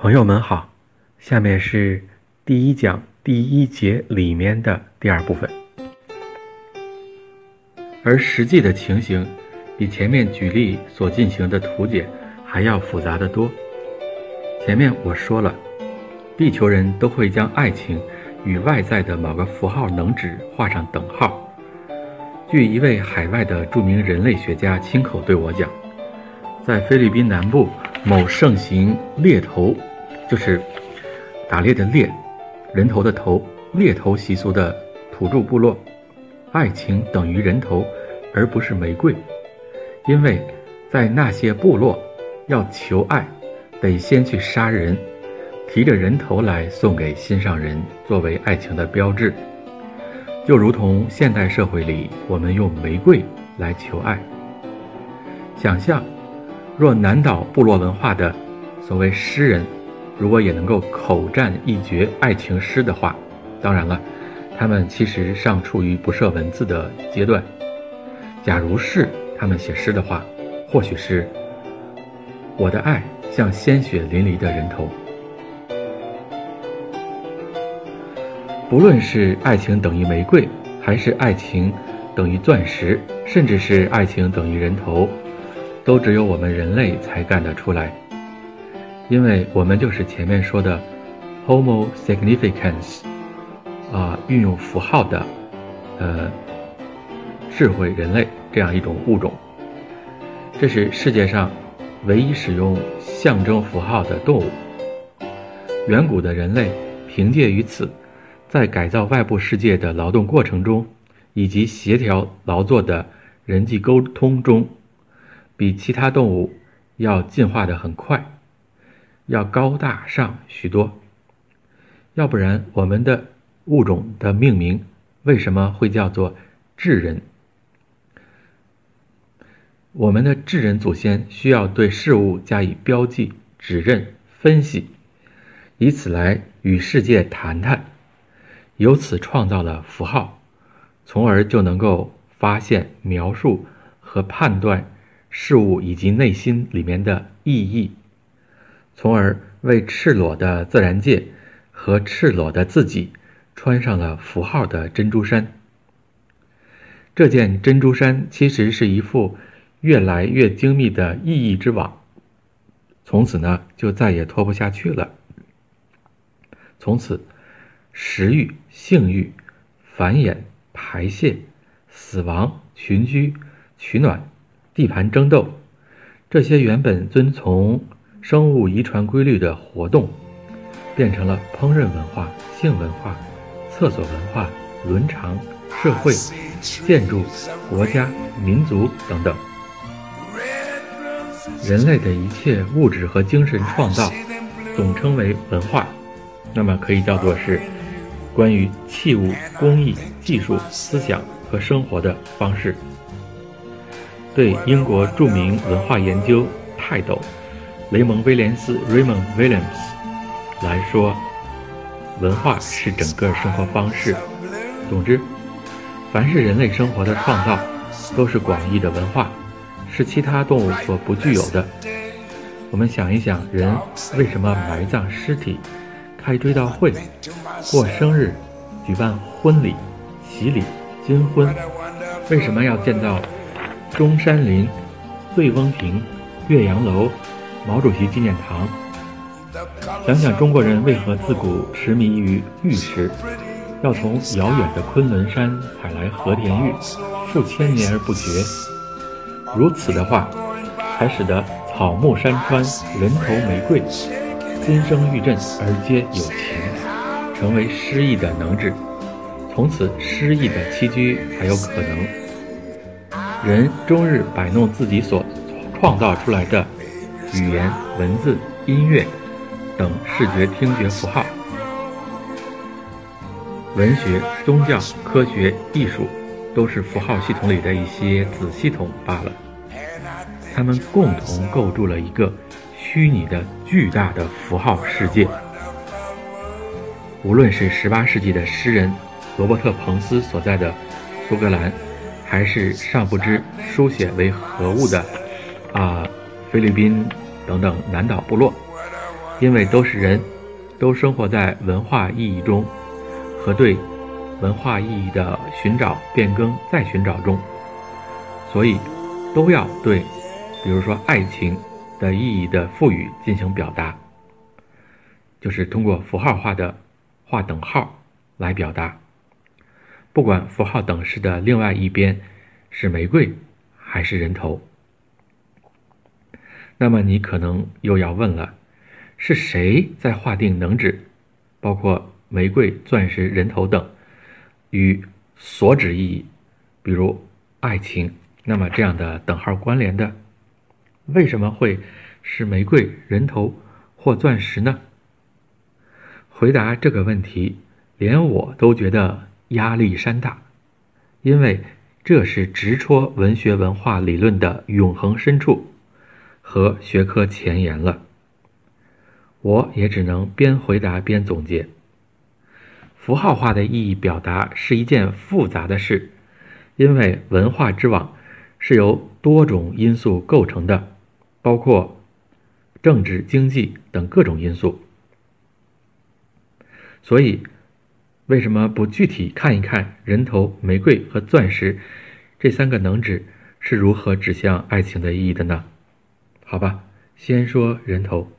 朋友们好，下面是第一讲第一节里面的第二部分，而实际的情形比前面举例所进行的图解还要复杂的多。前面我说了，地球人都会将爱情与外在的某个符号能指画上等号。据一位海外的著名人类学家亲口对我讲，在菲律宾南部某盛行猎头。就是打猎的猎，人头的头，猎头习俗的土著部落，爱情等于人头，而不是玫瑰，因为在那些部落，要求爱，得先去杀人，提着人头来送给心上人，作为爱情的标志，就如同现代社会里我们用玫瑰来求爱。想象，若南岛部落文化的所谓诗人。如果也能够口占一绝爱情诗的话，当然了，他们其实尚处于不设文字的阶段。假如是他们写诗的话，或许是我的爱像鲜血淋漓的人头。不论是爱情等于玫瑰，还是爱情等于钻石，甚至是爱情等于人头，都只有我们人类才干得出来。因为我们就是前面说的 “Homo significans”，啊，运用符号的，呃，智慧人类这样一种物种。这是世界上唯一使用象征符号的动物。远古的人类凭借于此，在改造外部世界的劳动过程中，以及协调劳作的人际沟通中，比其他动物要进化的很快。要高大上许多，要不然我们的物种的命名为什么会叫做智人？我们的智人祖先需要对事物加以标记、指认、分析，以此来与世界谈谈，由此创造了符号，从而就能够发现、描述和判断事物以及内心里面的意义。从而为赤裸的自然界和赤裸的自己穿上了符号的珍珠衫。这件珍珠衫其实是一副越来越精密的意义之网。从此呢，就再也脱不下去了。从此，食欲、性欲、繁衍、排泄、死亡、群居、取暖、地盘争斗，这些原本遵从。生物遗传规律的活动，变成了烹饪文化、性文化、厕所文化、伦常、社会、建筑、国家、民族等等。人类的一切物质和精神创造，总称为文化，那么可以叫做是关于器物、工艺、技术、思想和生活的方式。对英国著名文化研究泰斗。雷蒙·威廉斯 （Raymond Williams） 来说，文化是整个生活方式。总之，凡是人类生活的创造，都是广义的文化，是其他动物所不具有的。我们想一想，人为什么埋葬尸体、开追悼会、过生日、举办婚礼、洗礼、金婚？为什么要建造中山陵、醉翁亭、岳阳楼？毛主席纪念堂。想想中国人为何自古痴迷于玉石，要从遥远的昆仑山采来和田玉，数千年而不绝。如此的话，才使得草木山川、人头玫瑰，今生玉振而皆有情，成为诗意的能治。从此，诗意的栖居才有可能。人终日摆弄自己所创造出来的。语言、文字、音乐等视觉、听觉符号，文学、宗教、科学、艺术，都是符号系统里的一些子系统罢了。它们共同构筑了一个虚拟的巨大的符号世界。无论是18世纪的诗人罗伯特·彭斯所在的苏格兰，还是尚不知书写为何物的啊。菲律宾等等南岛部落，因为都是人，都生活在文化意义中和对文化意义的寻找、变更、再寻找中，所以都要对，比如说爱情的意义的赋予进行表达，就是通过符号化的画等号来表达。不管符号等式的另外一边是玫瑰还是人头，那么你可能又要问了：是谁在划定能指，包括玫瑰、钻石、人头等与所指意义，比如爱情，那么这样的等号关联的，为什么会是玫瑰、人头或钻石呢？回答这个问题，连我都觉得。压力山大，因为这是直戳文学文化理论的永恒深处和学科前沿了。我也只能边回答边总结。符号化的意义表达是一件复杂的事，因为文化之网是由多种因素构成的，包括政治、经济等各种因素，所以。为什么不具体看一看人头、玫瑰和钻石这三个能指是如何指向爱情的意义的呢？好吧，先说人头。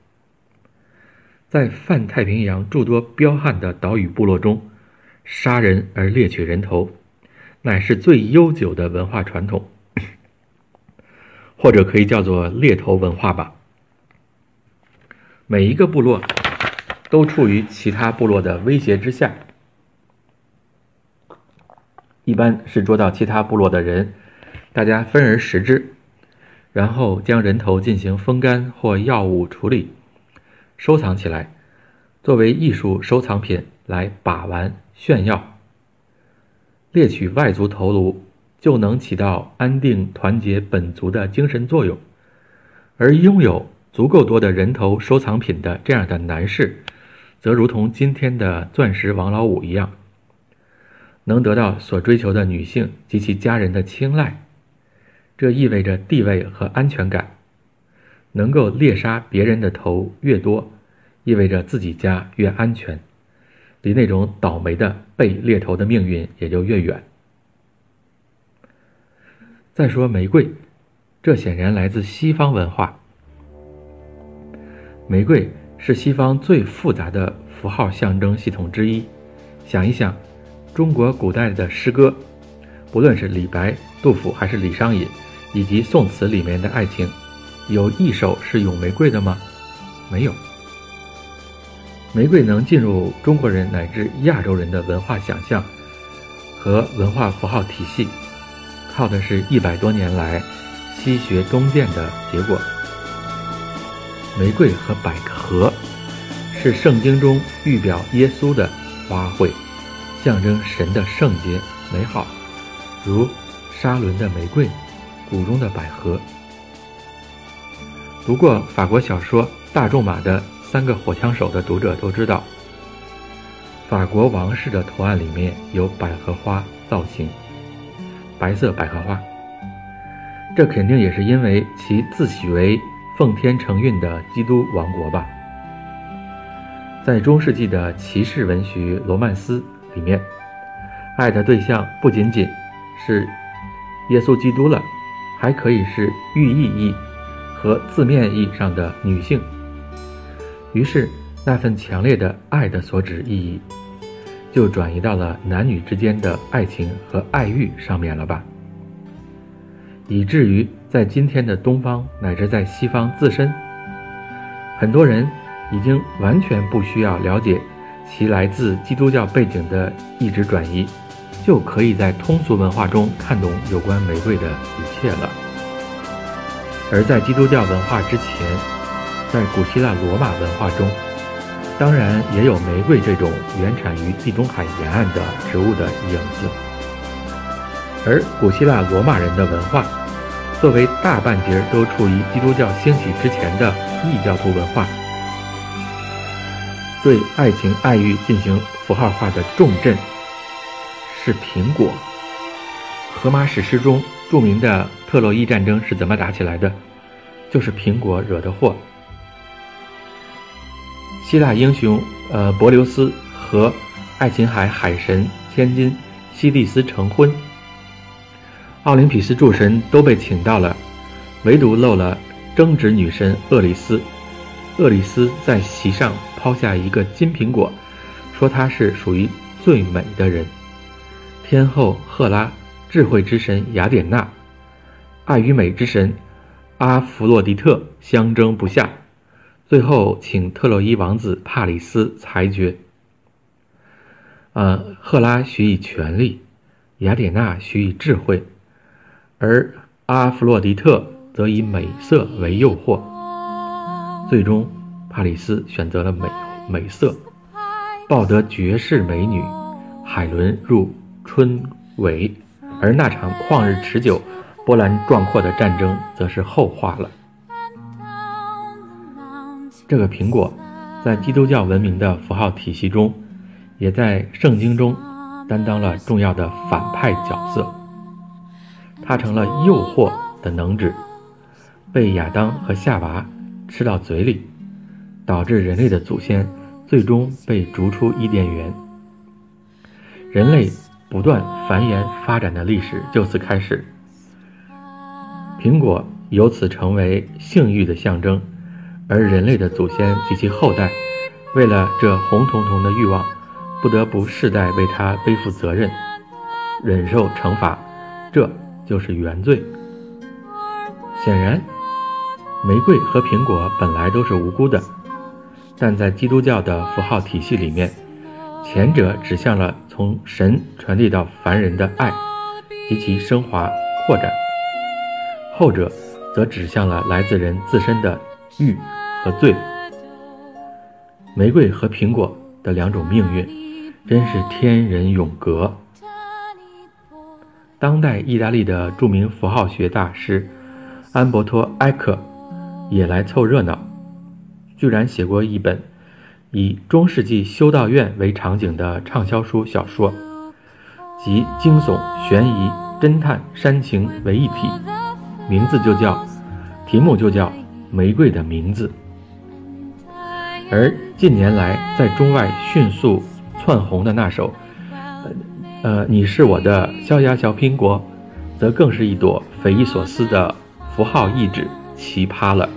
在泛太平洋诸多彪悍的岛屿部落中，杀人而猎取人头，乃是最悠久的文化传统，或者可以叫做猎头文化吧。每一个部落都处于其他部落的威胁之下。一般是捉到其他部落的人，大家分而食之，然后将人头进行风干或药物处理，收藏起来，作为艺术收藏品来把玩炫耀。猎取外族头颅就能起到安定团结本族的精神作用，而拥有足够多的人头收藏品的这样的男士，则如同今天的钻石王老五一样。能得到所追求的女性及其家人的青睐，这意味着地位和安全感。能够猎杀别人的头越多，意味着自己家越安全，离那种倒霉的被猎头的命运也就越远。再说玫瑰，这显然来自西方文化。玫瑰是西方最复杂的符号象征系统之一，想一想。中国古代的诗歌，不论是李白、杜甫还是李商隐，以及宋词里面的爱情，有一首是咏玫瑰的吗？没有。玫瑰能进入中国人乃至亚洲人的文化想象和文化符号体系，靠的是一百多年来西学东渐的结果。玫瑰和百合是圣经中预表耶稣的花卉。象征神的圣洁美好，如沙伦的玫瑰，谷中的百合。读过法国小说《大仲马的三个火枪手》的读者都知道，法国王室的图案里面有百合花造型，白色百合花。这肯定也是因为其自诩为奉天承运的基督王国吧。在中世纪的骑士文学罗曼斯。里面，爱的对象不仅仅是耶稣基督了，还可以是寓意义和字面意义上的女性。于是，那份强烈的爱的所指意义，就转移到了男女之间的爱情和爱欲上面了吧？以至于在今天的东方乃至在西方自身，很多人已经完全不需要了解。其来自基督教背景的意志转移，就可以在通俗文化中看懂有关玫瑰的一切了。而在基督教文化之前，在古希腊罗马文化中，当然也有玫瑰这种原产于地中海沿岸的植物的影子。而古希腊罗马人的文化，作为大半截都处于基督教兴起之前的异教徒文化。对爱情爱欲进行符号化的重镇是苹果。荷马史诗中著名的特洛伊战争是怎么打起来的？就是苹果惹的祸。希腊英雄呃柏琉斯和爱琴海海神千金西蒂斯成婚，奥林匹斯诸神都被请到了，唯独漏了争执女神厄里斯。厄里斯在席上抛下一个金苹果，说他是属于最美的人。天后赫拉、智慧之神雅典娜、爱与美之神阿弗洛狄特相争不下，最后请特洛伊王子帕里斯裁决。呃，赫拉许以权力，雅典娜许以智慧，而阿弗洛狄特则以美色为诱惑。最终，帕里斯选择了美美色，抱得绝世美女海伦入春闱，而那场旷日持久、波澜壮阔的战争则是后话了。这个苹果，在基督教文明的符号体系中，也在圣经中担当了重要的反派角色。它成了诱惑的能指，被亚当和夏娃。吃到嘴里，导致人类的祖先最终被逐出伊甸园。人类不断繁衍发展的历史就此开始。苹果由此成为性欲的象征，而人类的祖先及其后代，为了这红彤彤的欲望，不得不世代为它背负责任，忍受惩罚，这就是原罪。显然。玫瑰和苹果本来都是无辜的，但在基督教的符号体系里面，前者指向了从神传递到凡人的爱及其升华扩展，后者则指向了来自人自身的欲和罪。玫瑰和苹果的两种命运，真是天人永隔。当代意大利的著名符号学大师安伯托埃克。也来凑热闹，居然写过一本以中世纪修道院为场景的畅销书小说，集惊悚、悬疑、侦探、煽情为一体，名字就叫，题目就叫《玫瑰的名字》。而近年来在中外迅速窜红的那首，呃，你是我的小呀小苹果，则更是一朵匪夷所思的符号意志奇葩了。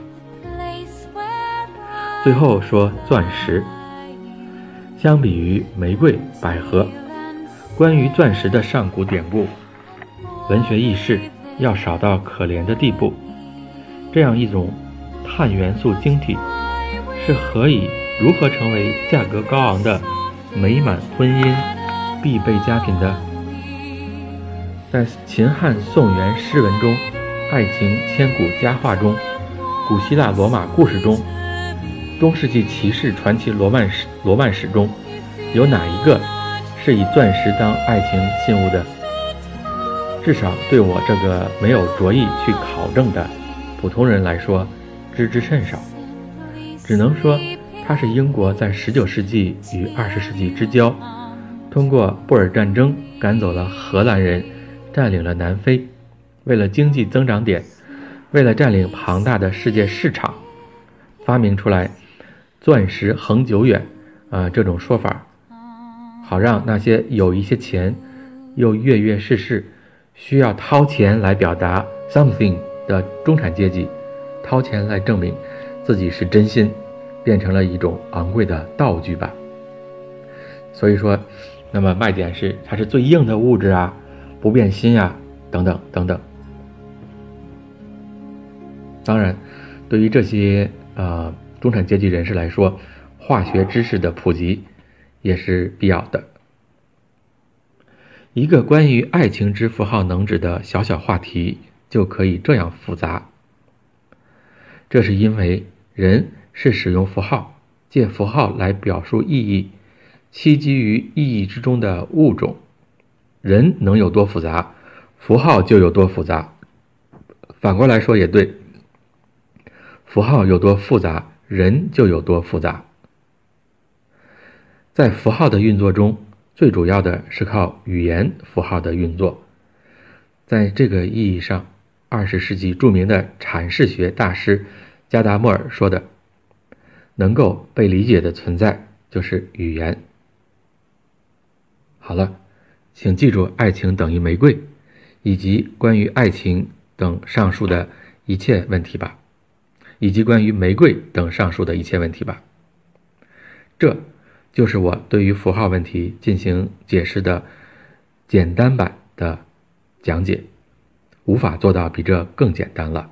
最后说钻石，相比于玫瑰、百合，关于钻石的上古典故、文学轶事要少到可怜的地步。这样一种碳元素晶体，是何以如何成为价格高昂的美满婚姻必备佳品的？在秦汉宋元诗文中、爱情千古佳话中、古希腊罗马故事中。中世纪骑士传奇罗曼史罗曼史中，有哪一个是以钻石当爱情信物的？至少对我这个没有着意去考证的普通人来说，知之甚少。只能说，它是英国在19世纪与20世纪之交，通过布尔战争赶走了荷兰人，占领了南非，为了经济增长点，为了占领庞大的世界市场，发明出来。钻石恒久远，啊，这种说法，好让那些有一些钱，又跃跃试试，需要掏钱来表达 something 的中产阶级，掏钱来证明自己是真心，变成了一种昂贵的道具吧。所以说，那么卖点是它是最硬的物质啊，不变心啊，等等等等。当然，对于这些啊。中产阶级人士来说，化学知识的普及也是必要的。一个关于爱情之符号能指的小小话题就可以这样复杂。这是因为人是使用符号，借符号来表述意义，栖居于意义之中的物种。人能有多复杂，符号就有多复杂。反过来说也对，符号有多复杂。人就有多复杂。在符号的运作中，最主要的是靠语言符号的运作。在这个意义上，二十世纪著名的阐释学大师加达默尔说的：“能够被理解的存在就是语言。好了，请记住“爱情等于玫瑰”，以及关于爱情等上述的一切问题吧，以及关于玫瑰等上述的一切问题吧。这就是我对于符号问题进行解释的简单版的讲解，无法做到比这更简单了。